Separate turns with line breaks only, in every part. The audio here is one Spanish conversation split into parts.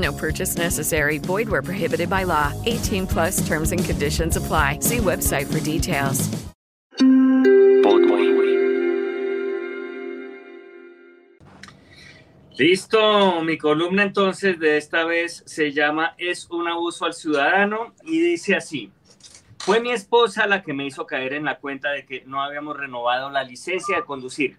No purchase necessary. Void where prohibited by law. 18 plus terms and conditions apply. See website for details.
Listo, mi columna entonces de esta vez se llama Es un abuso al ciudadano y dice así. Fue mi esposa la que me hizo caer en la cuenta de que no habíamos renovado la licencia de conducir.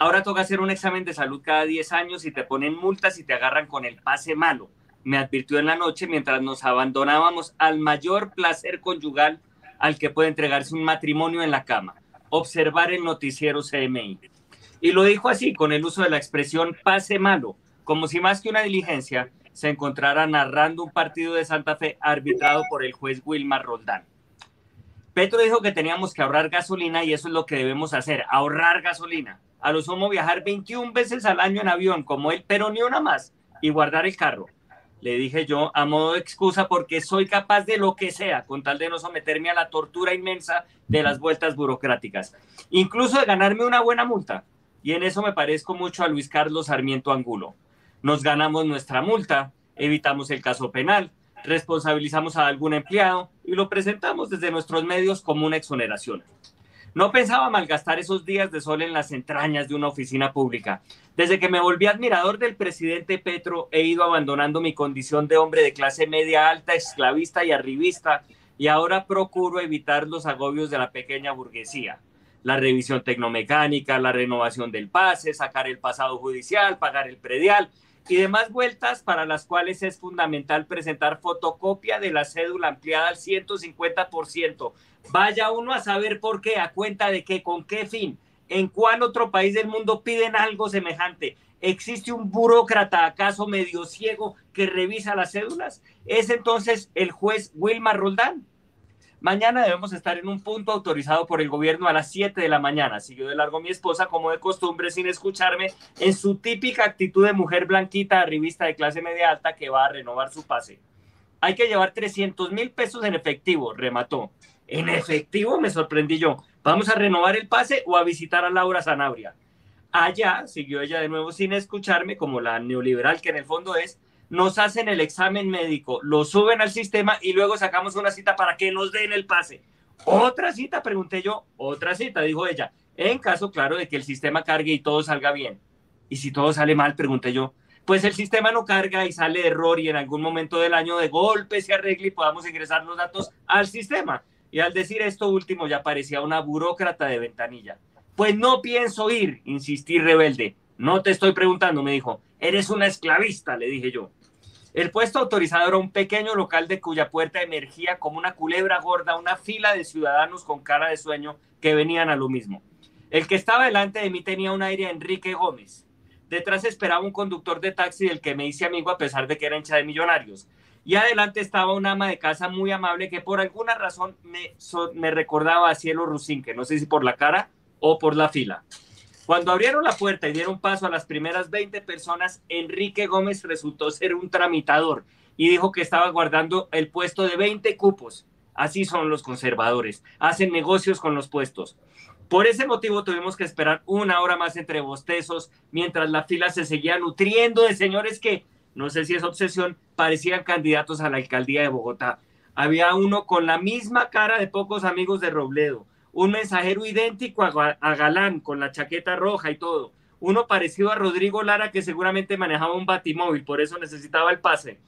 Ahora toca hacer un examen de salud cada 10 años y te ponen multas y te agarran con el pase malo. Me advirtió en la noche mientras nos abandonábamos al mayor placer conyugal al que puede entregarse un matrimonio en la cama, observar el noticiero CMI. Y lo dijo así, con el uso de la expresión pase malo, como si más que una diligencia se encontrara narrando un partido de Santa Fe arbitrado por el juez Wilmar Roldán. Petro dijo que teníamos que ahorrar gasolina y eso es lo que debemos hacer, ahorrar gasolina a lo sumo viajar 21 veces al año en avión, como él, pero ni una más, y guardar el carro. Le dije yo a modo de excusa porque soy capaz de lo que sea con tal de no someterme a la tortura inmensa de las vueltas burocráticas, incluso de ganarme una buena multa. Y en eso me parezco mucho a Luis Carlos Sarmiento Angulo. Nos ganamos nuestra multa, evitamos el caso penal, responsabilizamos a algún empleado y lo presentamos desde nuestros medios como una exoneración. No pensaba malgastar esos días de sol en las entrañas de una oficina pública. Desde que me volví admirador del presidente Petro, he ido abandonando mi condición de hombre de clase media alta, esclavista y arribista, y ahora procuro evitar los agobios de la pequeña burguesía. La revisión tecnomecánica, la renovación del pase, sacar el pasado judicial, pagar el predial y demás vueltas para las cuales es fundamental presentar fotocopia de la cédula ampliada al 150%, Vaya uno a saber por qué, a cuenta de qué, con qué fin, en cuál otro país del mundo piden algo semejante. ¿Existe un burócrata acaso medio ciego que revisa las cédulas? ¿Es entonces el juez Wilmar Roldán? Mañana debemos estar en un punto autorizado por el gobierno a las 7 de la mañana. Siguió de largo mi esposa, como de costumbre, sin escucharme, en su típica actitud de mujer blanquita, revista de clase media alta que va a renovar su pase. Hay que llevar 300 mil pesos en efectivo, remató. En efectivo, me sorprendí yo. ¿Vamos a renovar el pase o a visitar a Laura Sanabria? Allá, siguió ella de nuevo sin escucharme, como la neoliberal que en el fondo es, nos hacen el examen médico, lo suben al sistema y luego sacamos una cita para que nos den el pase. Otra cita, pregunté yo, otra cita, dijo ella, en caso claro de que el sistema cargue y todo salga bien. Y si todo sale mal, pregunté yo, pues el sistema no carga y sale error y en algún momento del año de golpe se arregle y podamos ingresar los datos al sistema. Y al decir esto último ya parecía una burócrata de ventanilla. Pues no pienso ir, insistí rebelde. No te estoy preguntando, me dijo. Eres una esclavista, le dije yo. El puesto autorizado era un pequeño local de cuya puerta emergía como una culebra gorda una fila de ciudadanos con cara de sueño que venían a lo mismo. El que estaba delante de mí tenía un aire Enrique Gómez. Detrás esperaba un conductor de taxi del que me hice amigo a pesar de que era hincha de millonarios y adelante estaba una ama de casa muy amable que por alguna razón me, recordaba a Cielo Rusinque, no sé si por la cara o por la fila. Cuando abrieron la puerta y dieron paso a las primeras 20 personas, Enrique Gómez resultó ser un tramitador y dijo que estaba guardando el puesto de 20 cupos. Así son los conservadores, hacen negocios con los puestos. Por ese motivo tuvimos que esperar una hora más entre bostezos, mientras la fila se seguía nutriendo de señores que no sé si es obsesión, parecían candidatos a la alcaldía de Bogotá. Había uno con la misma cara de pocos amigos de Robledo, un mensajero idéntico a, Galán, con la chaqueta roja y todo, uno parecido a Rodrigo Lara que seguramente manejaba un batimóvil, por eso necesitaba el pase,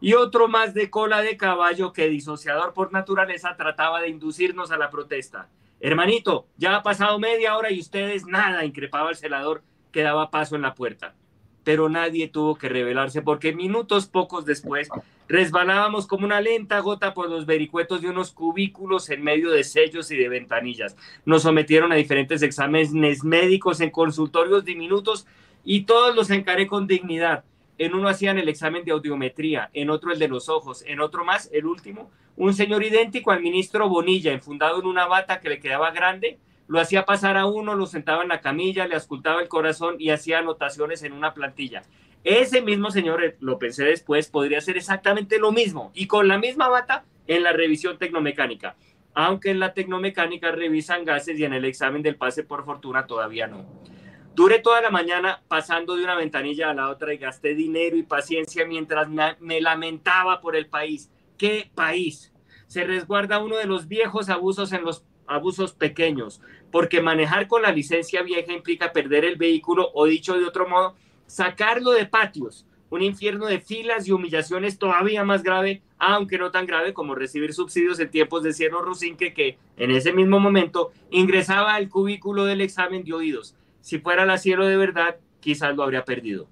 y otro más de cola de caballo que disociador por naturaleza trataba de inducirnos a la protesta. Hermanito, ya ha pasado media hora y ustedes nada, increpaba el celador que daba paso en la puerta. Pero nadie tuvo que revelarse porque minutos pocos después resbalábamos como una lenta gota por los vericuetos de unos cubículos en medio de sellos y de ventanillas. Nos sometieron a diferentes exámenes médicos en consultorios diminutos y todos los encaré con dignidad. En uno hacían el examen de audiometría, en otro el de los ojos, en otro más, el último, un señor idéntico al ministro Bonilla, enfundado en una bata que le quedaba grande, lo hacía pasar a uno, lo sentaba en la camilla, le auscultaba el corazón y hacía anotaciones en una plantilla. Ese mismo señor, eh, lo pensé después, podría hacer exactamente lo mismo y con la misma bata en la revisión tecnomecánica. Aunque en la tecnomecánica revisan gases y en el examen del pase por fortuna todavía no. Duré toda la mañana pasando de una ventanilla a la otra y gasté dinero y paciencia mientras me lamentaba por el país. ¿Qué país? Se resguarda uno de los viejos abusos en los abusos pequeños, porque manejar con la licencia vieja implica perder el vehículo o dicho de otro modo, sacarlo de patios, un infierno de filas y humillaciones todavía más grave, aunque no tan grave como recibir subsidios en tiempos de Cierro Rusinque que en ese mismo momento ingresaba al cubículo del examen de oídos. Si fuera la cielo de verdad, quizás lo habría perdido.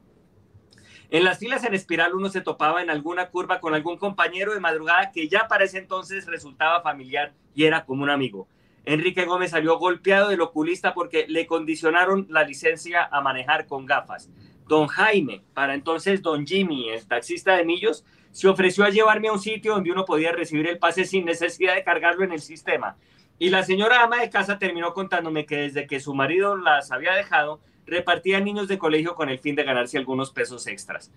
En las filas en espiral uno se topaba en alguna curva con algún compañero de madrugada que ya para ese entonces resultaba familiar y era como un amigo. Enrique Gómez salió golpeado del oculista porque le condicionaron la licencia a manejar con gafas. Don Jaime, para entonces don Jimmy, el taxista de Millos, se ofreció a llevarme a un sitio donde uno podía recibir el pase sin necesidad de cargarlo en el sistema. Y la señora ama de casa terminó contándome que desde que su marido las había dejado, repartía niños de colegio con el fin de ganarse algunos pesos extras.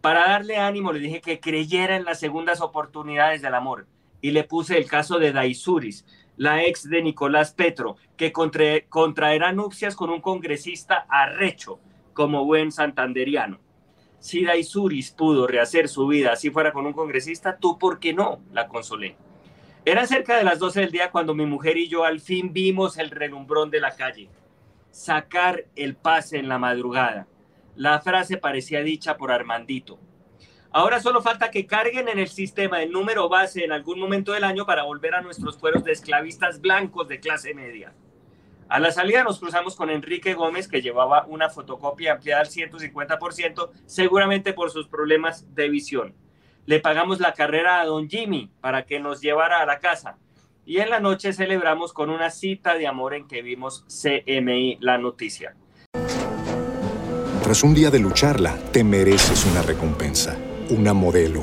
Para darle ánimo le dije que creyera en las segundas oportunidades del amor y le puse el caso de Daisuris, la ex de Nicolás Petro, que contraerá nupcias con un congresista arrecho como buen santanderiano. Si Daisuris pudo rehacer su vida si fuera con un congresista, tú por qué no, la consolé. Era cerca de las 12 del día cuando mi mujer y yo al fin vimos el relumbrón de la calle sacar el pase en la madrugada. La frase parecía dicha por Armandito. Ahora solo falta que carguen en el sistema el número base en algún momento del año para volver a nuestros fueros de esclavistas blancos de clase media. A la salida nos cruzamos con Enrique Gómez, que llevaba una fotocopia ampliada al 150%, seguramente por sus problemas de visión. Le pagamos la carrera a don Jimmy para que nos llevara a la casa y en la noche celebramos con una cita de amor en que vimos CMI La Noticia.
Tras un día de lucharla, te mereces una recompensa, una modelo,